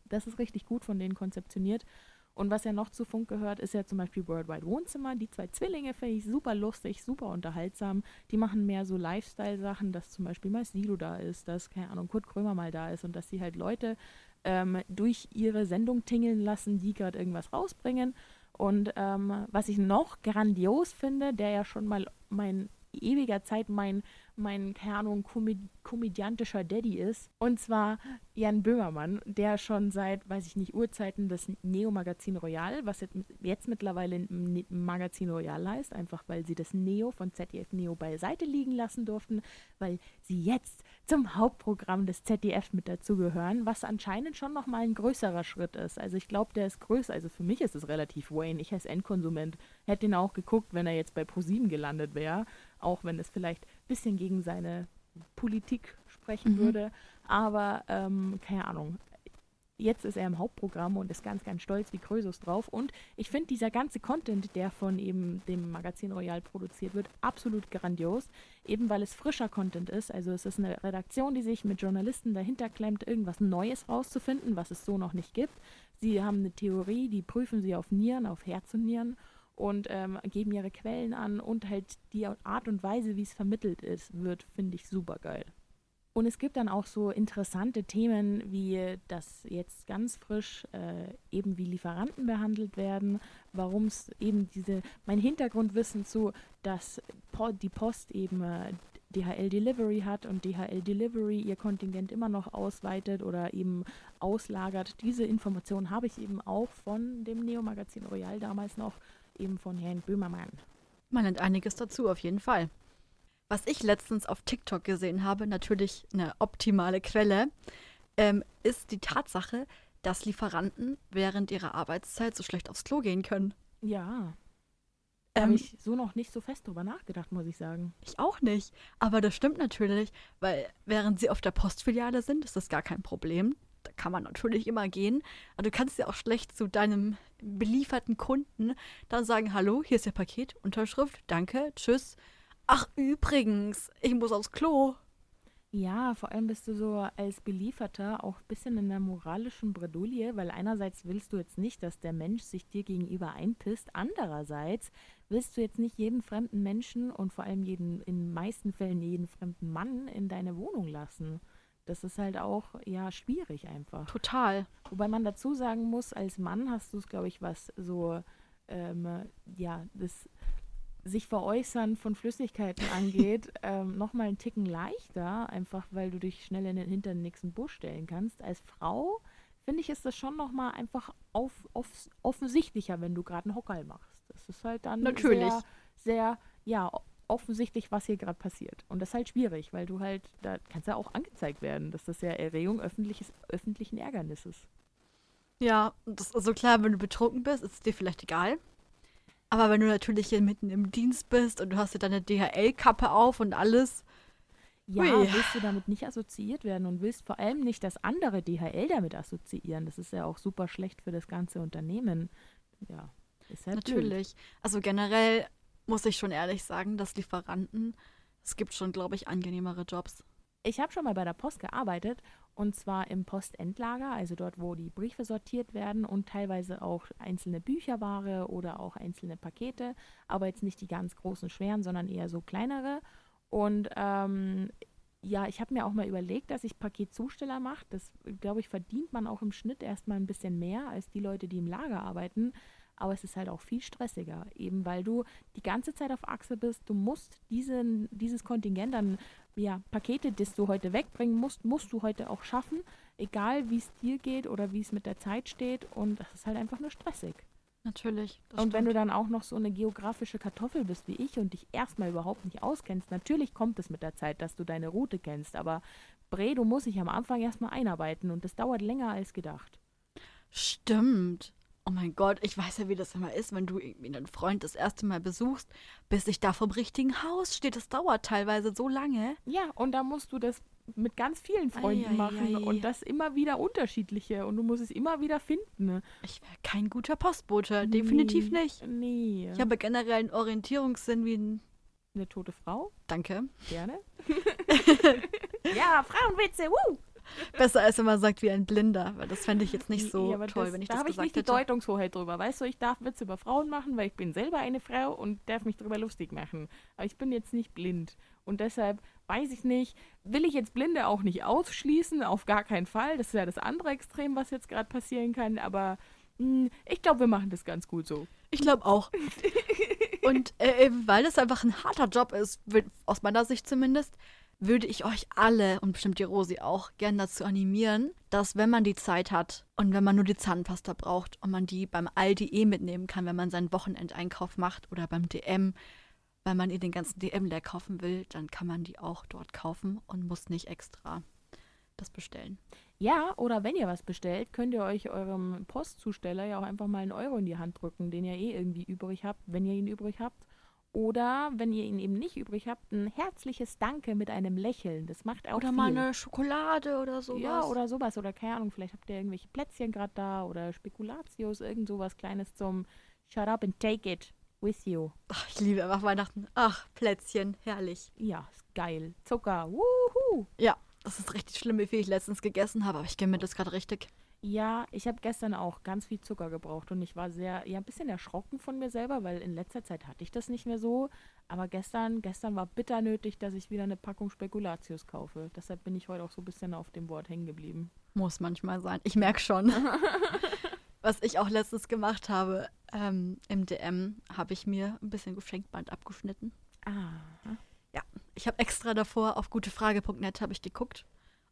Das ist richtig gut von denen konzeptioniert. Und was ja noch zu Funk gehört, ist ja zum Beispiel Worldwide Wohnzimmer. Die zwei Zwillinge finde ich super lustig, super unterhaltsam. Die machen mehr so Lifestyle-Sachen, dass zum Beispiel mal Silo da ist, dass, keine Ahnung, Kurt Krömer mal da ist und dass sie halt Leute ähm, durch ihre Sendung tingeln lassen, die gerade irgendwas rausbringen. Und ähm, was ich noch grandios finde, der ja schon mal mein ewiger Zeit mein, mein keine Ahnung, komöd komödiantischer Daddy ist. Und zwar Jan Böhmermann, der schon seit, weiß ich nicht, Urzeiten das Neo-Magazin Royal, was jetzt, jetzt mittlerweile Magazin Royal heißt, einfach weil sie das Neo von ZDF Neo beiseite liegen lassen durften, weil sie jetzt zum Hauptprogramm des ZDF mit dazugehören, was anscheinend schon nochmal ein größerer Schritt ist. Also ich glaube, der ist größer. Also für mich ist es relativ Wayne. Ich als Endkonsument hätte ihn auch geguckt, wenn er jetzt bei ProSieben gelandet wäre, auch wenn es vielleicht ein bisschen gegen seine Politik sprechen Mhm. würde. Aber ähm, keine Ahnung. Jetzt ist er im Hauptprogramm und ist ganz, ganz stolz wie Krösus drauf. Und ich finde dieser ganze Content, der von eben dem Magazin Royal produziert wird, absolut grandios. Eben weil es frischer Content ist. Also es ist eine Redaktion, die sich mit Journalisten dahinter klemmt, irgendwas Neues rauszufinden, was es so noch nicht gibt. Sie haben eine Theorie, die prüfen sie auf Nieren, auf Herz und Nieren und ähm, geben ihre Quellen an und halt die Art und Weise, wie es vermittelt ist, wird, finde ich super geil. Und es gibt dann auch so interessante Themen, wie das jetzt ganz frisch äh, eben wie Lieferanten behandelt werden, warum es eben diese, mein Hintergrundwissen zu, dass die Post eben äh, DHL Delivery hat und DHL Delivery ihr Kontingent immer noch ausweitet oder eben auslagert. Diese Information habe ich eben auch von dem Neo-Magazin Royal damals noch, eben von Herrn Böhmermann. Man nennt einiges dazu, auf jeden Fall. Was ich letztens auf TikTok gesehen habe, natürlich eine optimale Quelle, ähm, ist die Tatsache, dass Lieferanten während ihrer Arbeitszeit so schlecht aufs Klo gehen können. Ja. Ähm, Habe ich so noch nicht so fest drüber nachgedacht, muss ich sagen. Ich auch nicht. Aber das stimmt natürlich, weil während sie auf der Postfiliale sind, ist das gar kein Problem. Da kann man natürlich immer gehen. Aber du kannst ja auch schlecht zu deinem belieferten Kunden dann sagen, hallo, hier ist Ihr Paket, Unterschrift, danke, tschüss. Ach, übrigens, ich muss aufs Klo. Ja, vor allem bist du so als Belieferter auch ein bisschen in der moralischen Bredouille, weil einerseits willst du jetzt nicht, dass der Mensch sich dir gegenüber einpisst, andererseits willst du jetzt nicht jeden fremden Menschen und vor allem jeden, in den meisten Fällen jeden fremden Mann in deine Wohnung lassen. Das ist halt auch, ja, schwierig einfach. Total. Wobei man dazu sagen muss, als Mann hast du es, glaube ich, was so, ähm, ja, das sich veräußern von Flüssigkeiten angeht, ähm, nochmal einen Ticken leichter, einfach weil du dich schnell in den, hinter den nächsten Busch stellen kannst. Als Frau, finde ich, ist das schon nochmal einfach auf, auf, offensichtlicher, wenn du gerade einen Hockerl machst. Das ist halt dann Natürlich. sehr, sehr, ja, offensichtlich, was hier gerade passiert. Und das ist halt schwierig, weil du halt, da kannst ja auch angezeigt werden, dass das ja Erregung öffentliches, öffentlichen Ärgernisses. Ja, das ist so also klar, wenn du betrunken bist, ist es dir vielleicht egal. Aber wenn du natürlich hier mitten im Dienst bist und du hast dir deine DHL-Kappe auf und alles. Ja, Ui. willst du damit nicht assoziiert werden und willst vor allem nicht, dass andere DHL damit assoziieren. Das ist ja auch super schlecht für das ganze Unternehmen. Ja, ist halt Natürlich. Blöd. Also generell muss ich schon ehrlich sagen, dass Lieferanten, es gibt schon, glaube ich, angenehmere Jobs. Ich habe schon mal bei der Post gearbeitet und zwar im Postendlager, also dort, wo die Briefe sortiert werden und teilweise auch einzelne Bücherware oder auch einzelne Pakete, aber jetzt nicht die ganz großen, schweren, sondern eher so kleinere. Und ähm, ja, ich habe mir auch mal überlegt, dass ich Paketzusteller mache. Das, glaube ich, verdient man auch im Schnitt erstmal ein bisschen mehr als die Leute, die im Lager arbeiten aber es ist halt auch viel stressiger, eben weil du die ganze Zeit auf Achse bist. Du musst diesen, dieses Kontingent an ja, Pakete, das du heute wegbringen musst, musst du heute auch schaffen, egal wie es dir geht oder wie es mit der Zeit steht. Und das ist halt einfach nur stressig. Natürlich. und stimmt. wenn du dann auch noch so eine geografische Kartoffel bist wie ich und dich erstmal überhaupt nicht auskennst, natürlich kommt es mit der Zeit, dass du deine Route kennst. Aber Bredo muss sich am Anfang erstmal einarbeiten und das dauert länger als gedacht. Stimmt. Oh mein Gott, ich weiß ja, wie das immer ist, wenn du irgendwie einen Freund das erste Mal besuchst, bis ich da vom richtigen Haus steht. Das dauert teilweise so lange. Ja, und da musst du das mit ganz vielen Freunden ei, machen und das immer wieder unterschiedliche und du musst es immer wieder finden. Ich wäre kein guter Postbote, nee, definitiv nicht. Nee. Ich habe generell einen Orientierungssinn wie ein eine tote Frau. Danke. Gerne. ja, Frauenwitze, wuh! Besser als wenn man sagt wie ein Blinder, weil das fände ich jetzt nicht so ja, toll, das, wenn ich da das gesagt hätte. Da habe ich nicht die Deutungshoheit drüber. Weißt du, ich darf Witze über Frauen machen, weil ich bin selber eine Frau und darf mich darüber lustig machen. Aber ich bin jetzt nicht blind. Und deshalb weiß ich nicht, will ich jetzt Blinde auch nicht ausschließen, auf gar keinen Fall. Das ist ja das andere Extrem, was jetzt gerade passieren kann. Aber mh, hm, ich glaube, wir machen das ganz gut so. Ich glaube auch. und äh, weil das einfach ein harter Job ist, aus meiner Sicht zumindest, würde ich euch alle und bestimmt die Rosi auch gern dazu animieren, dass wenn man die Zeit hat und wenn man nur die Zahnpasta braucht und man die beim Aldi eh mitnehmen kann, wenn man seinen Wochenendeinkauf macht oder beim DM, weil man ihr den ganzen DM leer kaufen will, dann kann man die auch dort kaufen und muss nicht extra das bestellen. Ja, oder wenn ihr was bestellt, könnt ihr euch eurem Postzusteller ja auch einfach mal einen Euro in die Hand drücken, den ihr eh irgendwie übrig habt, wenn ihr ihn übrig habt. Oder, wenn ihr ihn eben nicht übrig habt, ein herzliches Danke mit einem Lächeln. Das macht auch Oder viel. mal eine Schokolade oder sowas. Ja, oder sowas. Oder keine Ahnung, vielleicht habt ihr irgendwelche Plätzchen gerade da oder Spekulatius, irgend sowas Kleines zum Shut up and take it with you. Ach, ich liebe einfach Weihnachten. Ach, Plätzchen, herrlich. Ja, ist geil. Zucker, wuhu. Ja, das ist richtig schlimm, wie viel ich letztens gegessen habe, aber ich gebe mir das gerade richtig. Ja, ich habe gestern auch ganz viel Zucker gebraucht und ich war sehr, ja, ein bisschen erschrocken von mir selber, weil in letzter Zeit hatte ich das nicht mehr so. Aber gestern, gestern war bitter nötig, dass ich wieder eine Packung Spekulatius kaufe. Deshalb bin ich heute auch so ein bisschen auf dem Wort hängen geblieben. Muss manchmal sein. Ich merke schon. Was ich auch letztens gemacht habe, ähm, im DM habe ich mir ein bisschen Geschenkband abgeschnitten. Ah. Ja, ich habe extra davor auf gutefrage.net habe ich geguckt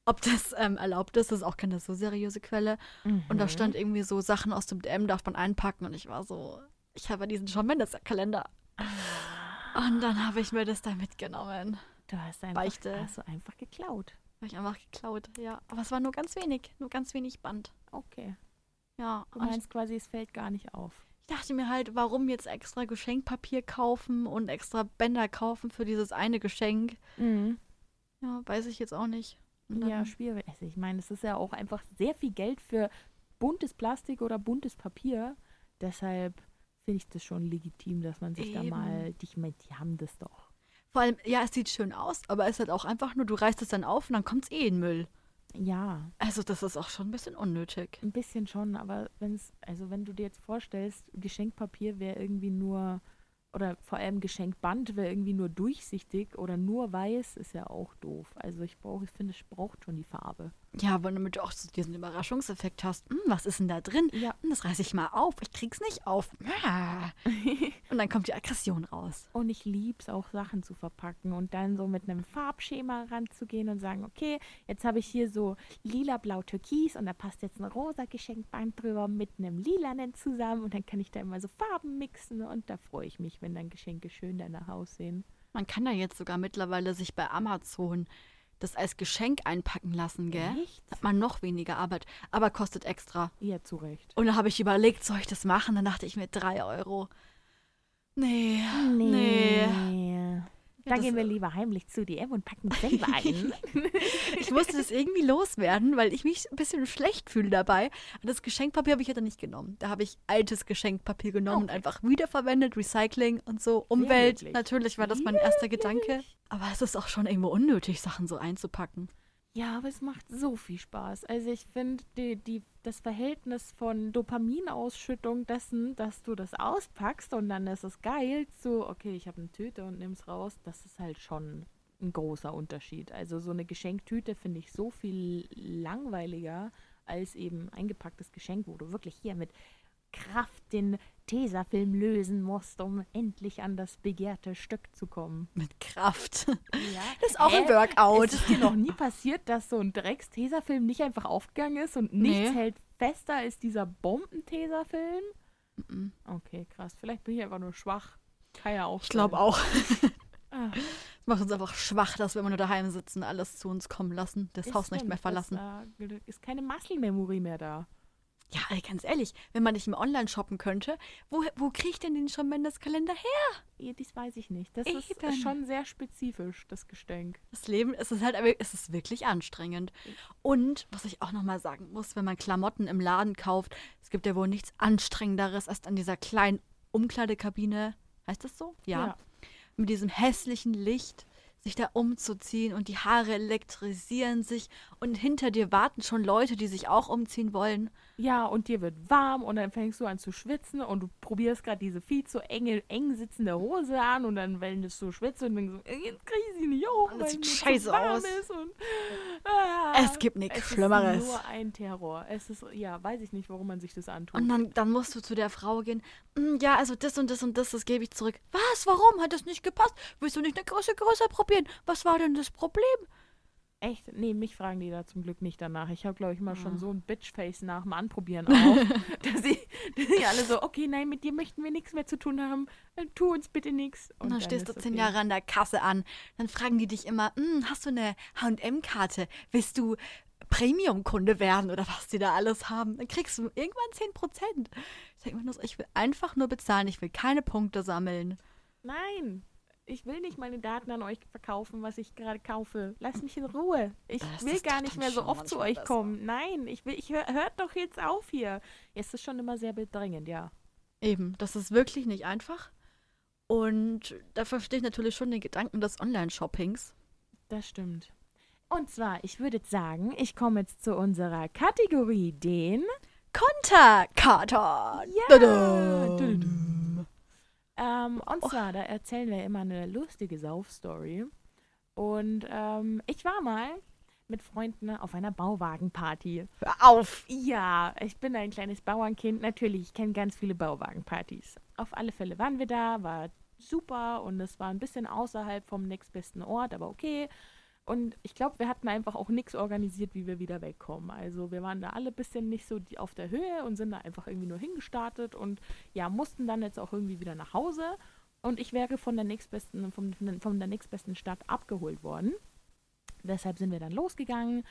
ob das ähm, erlaubt ist. Das ist auch keine so seriöse Quelle. Mhm. Und da mhm. stand irgendwie so Sachen aus dem DM darf man einpacken. Und ich war so, ich habe diesen Shawn Mendes Kalender. Ah. Und dann habe ich mir das da mitgenommen. Du hast einfach, Beichte. Hast du einfach geklaut. Habe ich einfach geklaut, ja. Aber es war nur ganz wenig, nur ganz wenig Band. Okay. Ja. Du meinst quasi, es fällt gar nicht auf. Ich dachte mir halt, warum jetzt extra Geschenkpapier kaufen und extra Bänder kaufen für dieses eine Geschenk? Mhm. Ja, weiß ich jetzt auch nicht. Ja, schwierig. Also ich meine, es ist ja auch einfach sehr viel Geld für buntes Plastik oder buntes Papier. Deshalb finde ich das schon legitim, dass man sich Eben. da mal, ich meine, die haben das doch. Vor allem, ja, es sieht schön aus, aber es ist halt auch einfach nur, du reißt es dann auf und dann kommt es eh in Müll. Ja. Also das ist auch schon ein bisschen unnötig. Ein bisschen schon, aber wenn es, also wenn du dir jetzt vorstellst, Geschenkpapier wäre irgendwie nur oder vor allem Geschenkband wäre irgendwie nur durchsichtig oder nur weiß, ist ja auch doof. Also ich brauche, ich finde, es braucht schon die Farbe. Ja, aber damit du auch so diesen Überraschungseffekt hast, hm, was ist denn da drin? Ja. Hm, das reiße ich mal auf, ich krieg's nicht auf. und dann kommt die Aggression raus. Und ich liebe es auch, Sachen zu verpacken und dann so mit einem Farbschema ranzugehen und sagen, okay, jetzt habe ich hier so lila, blau, türkis und da passt jetzt ein rosa Geschenkband drüber mit einem lilanen zusammen und dann kann ich da immer so Farben mixen und da freue ich mich, wenn dann Geschenke schön danach aussehen. Man kann ja jetzt sogar mittlerweile sich bei Amazon das als Geschenk einpacken lassen, gell? Echt? Hat man noch weniger Arbeit, aber kostet extra. Ja, zu Recht. Und da habe ich überlegt, soll ich das machen? Dann dachte ich mir, drei Euro. Nee, nee. Da das- gehen wir lieber heimlich zu DM und packen selber ein. Ich musste das irgendwie loswerden, weil ich mich ein bisschen schlecht fühle dabei. Und das Geschenkpapier habe ich ja dann nicht genommen. Da habe ich altes Geschenkpapier genommen und einfach wiederverwendet, Recycling und so. Umwelt, natürlich war das mein erster Gedanke. Aber es ist auch schon irgendwo unnötig, Sachen so einzupacken. Ja, aber es macht so viel Spaß. Also ich finde, die, die, das Verhältnis von Dopaminausschüttung dessen, dass du das auspackst und dann ist es geil, zu, okay, ich habe eine Tüte und nimm's raus, das ist halt schon ein großer Unterschied. Also so eine Geschenktüte finde ich so viel langweiliger als eben eingepacktes Geschenk, wo du wirklich hier mit Kraft den Tesafilm lösen musst, um endlich an das begehrte Stück zu kommen. Mit Kraft. Ja. Das ist auch ein Hä? Workout. Ist es dir noch nie passiert, dass so ein Drecks-Tesafilm nicht einfach aufgegangen ist und nichts Nee. hält fester als dieser Bomben-Tesafilm? Okay, krass. Vielleicht bin ich einfach nur schwach. Kann ja auch Ich glaube auch. Ah, Es macht uns einfach schwach, dass wir immer nur daheim sitzen, alles zu uns kommen lassen, das ist Haus nicht mehr verlassen. Das, äh, ist keine Muscle-Memory mehr da. Ja, ganz ehrlich, wenn man nicht mehr online shoppen könnte, wo, wo kriege ich denn den schon Kalender her? Das weiß ich nicht. Das Eben. ist schon sehr spezifisch, das Gestänk. Das Leben es ist halt aber- es ist wirklich anstrengend. Und was ich auch nochmal sagen muss, wenn man Klamotten im Laden kauft, es gibt ja wohl nichts Anstrengenderes als an dieser kleinen Umkleidekabine. Heißt das so? Ja. Mit diesem hässlichen Licht sich da umzuziehen und die Haare elektrisieren sich und hinter dir warten schon Leute, die sich auch umziehen wollen. Ja, und dir wird warm und dann fängst du an zu schwitzen und du probierst gerade diese viel zu enge, eng sitzende Hose an und dann, wenn du so schwitzt und denkst, so, "Äh, jetzt krieg ich sie nicht hoch, Und das sieht scheiße aus. ist und ah, Es gibt nichts es Schlimmeres. ist nur ein Terror. Es ist, ja, weiß ich nicht, warum man sich das antut. Und dann, dann musst du zu der Frau gehen. "Mm, Ja, also das und das und das, das gebe ich zurück. Was? Warum? Hat das nicht gepasst? Willst du nicht eine Größe größer probieren? Was war denn das Problem? Echt? Nee, mich fragen die da zum Glück nicht danach. Ich habe, glaube ich, mal Ah. schon so ein Bitchface nach dem Anprobieren auch. dass, sie, dass alle so, okay, nein, mit dir möchten wir nichts mehr zu tun haben. Äh, Tu uns bitte nichts. Und dann stehst du zehn okay. Jahre an der Kasse an. Dann fragen die dich immer, "Mm, hast du eine H&M-Karte? Willst du Premium-Kunde werden oder was die da alles haben? Dann kriegst du irgendwann 10 Prozent. Ich denke mir nur so, ich will einfach nur bezahlen. Ich will keine Punkte sammeln. Nein, ich will nicht meine Daten an euch verkaufen, was ich gerade kaufe. Lasst mich in Ruhe. Ich Das will gar nicht mehr so oft zu euch besser. kommen. Nein, ich will, ich hör, hört doch jetzt auf hier. Es ist schon immer sehr bedrängend, ja. Eben, das ist wirklich nicht einfach. Und da verstehe ich natürlich schon den Gedanken des Online-Shoppings. Das stimmt. Und zwar, ich würde jetzt sagen, ich komme jetzt zu unserer Kategorie, den Konterkarton. Ja. Ähm, und zwar, da erzählen wir immer eine lustige Saufstory. Und ähm, ich war mal mit Freunden auf einer Bauwagenparty. Hör auf. Ja, ich bin ein kleines Bauernkind. Natürlich, ich kenne ganz viele Bauwagenpartys. Auf alle Fälle waren wir da, war super und es war ein bisschen außerhalb vom nächstbesten Ort, aber okay. Und ich glaube, wir hatten einfach auch nichts organisiert, wie wir wieder wegkommen. Also wir waren da alle ein bisschen nicht so auf der Höhe und sind da einfach irgendwie nur hingestartet und ja, mussten dann jetzt auch irgendwie wieder nach Hause. Und ich wäre von der nächstbesten, vom, von der nächstbesten Stadt abgeholt worden. Deshalb sind wir dann losgegangen.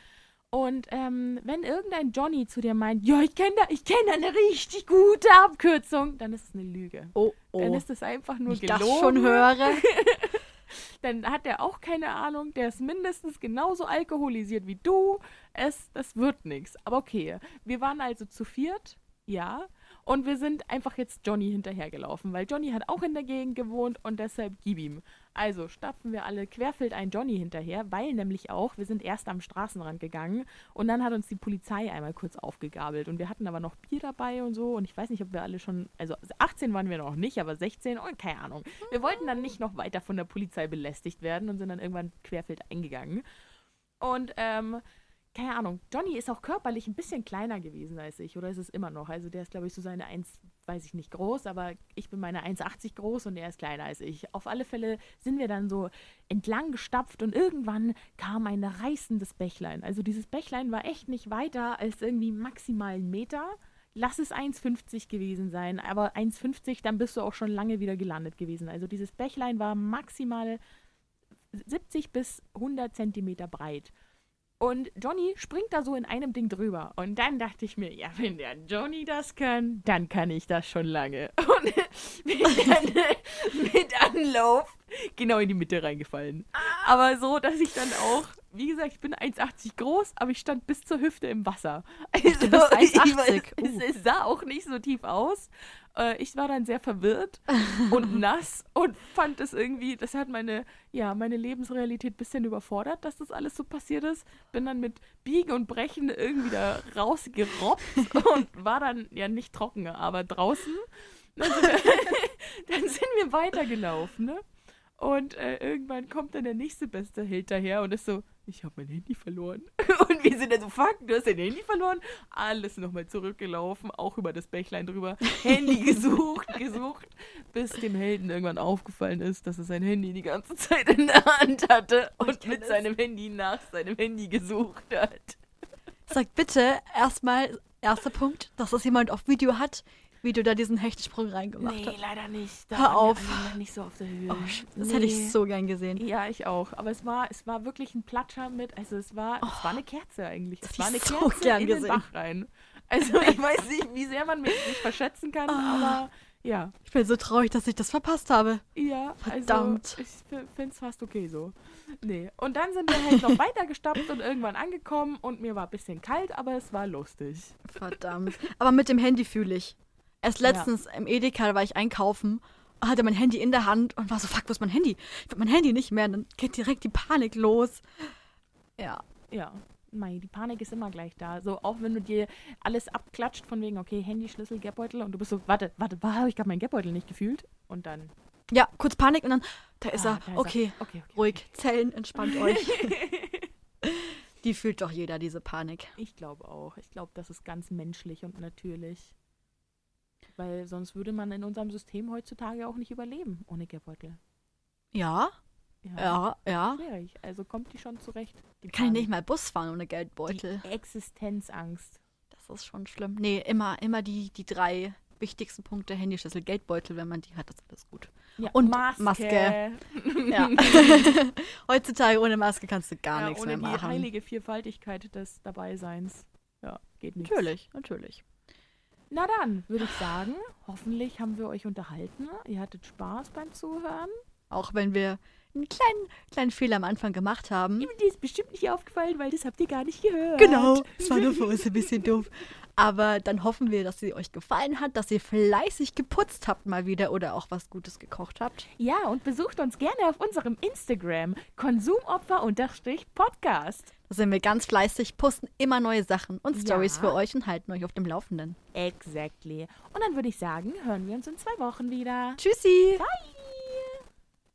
Und ähm, wenn irgendein Johnny zu dir meint, ja, ich kenne da, ich kenne eine richtig gute Abkürzung, dann ist es eine Lüge. Oh, Dann oh. ist es einfach nur ich gelogen. das schon höre. Dann hat er auch keine Ahnung. Der ist mindestens genauso alkoholisiert wie du. Es, das wird nichts. Aber okay, wir waren also zu viert, ja. Und wir sind einfach jetzt Johnny hinterhergelaufen, weil Johnny hat auch in der Gegend gewohnt und deshalb gib ihm. Also stapfen wir alle querfeld ein Johnny hinterher, weil nämlich auch, wir sind erst am Straßenrand gegangen und dann hat uns die Polizei einmal kurz aufgegabelt und wir hatten aber noch Bier dabei und so und ich weiß nicht, ob wir alle schon, also 18 waren wir noch nicht, aber 16 und keine Ahnung. Wir wollten dann nicht noch weiter von der Polizei belästigt werden und sind dann irgendwann querfeld eingegangen. Und ähm, keine Ahnung, Johnny ist auch körperlich ein bisschen kleiner gewesen als ich, oder ist es immer noch? Also der ist, glaube ich, so seine 1, weiß ich nicht, groß, aber ich bin meine 1,80 groß und er ist kleiner als ich. Auf alle Fälle sind wir dann so entlang gestapft und irgendwann kam ein reißendes Bächlein. Also dieses Bächlein war echt nicht weiter als irgendwie maximal einen Meter lass es 1,50 gewesen sein, aber 1,50, dann bist du auch schon lange wieder gelandet gewesen. Also dieses Bächlein war maximal 70 bis 100 Zentimeter breit. Und Johnny springt da so in einem Ding drüber. Und dann dachte ich mir, ja, wenn der Johnny das kann, dann kann ich das schon lange. Und bin dann mit Anlauf genau in die Mitte reingefallen. Aber so, dass ich dann auch, wie gesagt, ich bin 1,80 groß, aber ich stand bis zur Hüfte im Wasser. Also, du bist 1,80. Es, es sah auch nicht so tief aus. Äh, ich war dann sehr verwirrt und nass und fand es irgendwie, das hat meine, ja, meine Lebensrealität ein bisschen überfordert, dass das alles so passiert ist. Bin dann mit Biegen und Brechen irgendwie da rausgerobbt und war dann ja nicht trocken, aber draußen. Dann sind wir, dann sind wir weitergelaufen, ne? Und äh, irgendwann kommt dann der nächste beste Held daher und ist so, ich habe mein Handy verloren. Und wir sind dann so, fuck, du hast dein Handy verloren? Alles nochmal zurückgelaufen, auch über das Bächlein drüber. Handy gesucht, gesucht, bis dem Helden irgendwann aufgefallen ist, dass er sein Handy die ganze Zeit in der Hand hatte und mit seinem Handy nach seinem Handy gesucht hat. Sag bitte erstmal, erster Punkt, dass das jemand auf Video hat, wie du da diesen Hechtensprung reingemacht Nee, hast. leider nicht. Hör waren wir auf. Nicht so auf der Höhe. Oh, das hätte ich Nee. so gern gesehen. Ja, ich auch. Aber es war, es war wirklich ein Platscher mit, also es war, es war eine Kerze eigentlich. Es Oh, war eine so Kerze gern in gesehen. den Bach rein. Also ich weiß nicht, wie sehr man mich nicht verschätzen kann, Ah. aber ja, Ich bin so traurig, dass ich das verpasst habe. ja, Verdammt. also ich finde es fast okay so. Nee. Und dann sind wir halt noch weitergestapft und irgendwann angekommen und mir war ein bisschen kalt, aber es war lustig. Verdammt. Aber mit dem Handy fühle ich. Erst letztens im Edeka war ich einkaufen, hatte mein Handy in der Hand und war so, fuck, wo ist mein Handy? Ich hab mein Handy nicht mehr. Und dann geht direkt die Panik los. Ja. Ja. Mei, die Panik ist immer gleich da. So, auch wenn du dir alles abklatscht von wegen, okay, Handy, Schlüssel, Geldbeutel und du bist so, warte, warte, habe ich gerade meinen Geldbeutel nicht gefühlt? Und dann Ja, kurz Panik und dann, da ist Ah, er. da ist okay, er. Okay, okay. ruhig, Zellen, entspannt euch. die fühlt doch jeder, diese Panik. Ich glaube auch. Ich glaube, das ist ganz menschlich und natürlich. Weil sonst würde man in unserem System heutzutage auch nicht überleben ohne Geldbeutel. Ja, ja, ja. Schwierig. Also kommt die schon zurecht. Die Kann ich nicht mal Bus fahren ohne Geldbeutel. Die Existenzangst. Das ist schon schlimm. Nee, immer, immer die, die drei wichtigsten Punkte, Handyschlüssel, Geldbeutel, wenn man die hat, ist alles gut. Ja, Und Maske. Maske. Ja. Heutzutage ohne Maske kannst du gar ja, nichts ohne mehr die machen. heilige Vielfaltigkeit des Dabeiseins. Ja, geht nicht. Natürlich, natürlich. Na dann, würde ich sagen, hoffentlich haben wir euch unterhalten. Ihr hattet Spaß beim Zuhören. Auch wenn wir einen kleinen, kleinen Fehler am Anfang gemacht haben. Mir ist bestimmt nicht aufgefallen, weil das habt ihr gar nicht gehört. Genau, es war nur für uns ein bisschen doof. Aber dann hoffen wir, dass sie euch gefallen hat, dass ihr fleißig geputzt habt mal wieder oder auch was Gutes gekocht habt. Ja, und besucht uns gerne auf unserem Instagram Konsumopfer-Podcast. Da sind wir ganz fleißig, posten immer neue Sachen und Stories Ja. für euch und halten euch auf dem Laufenden. Exactly. Und dann würde ich sagen, hören wir uns in zwei Wochen wieder. Tschüssi! Bye.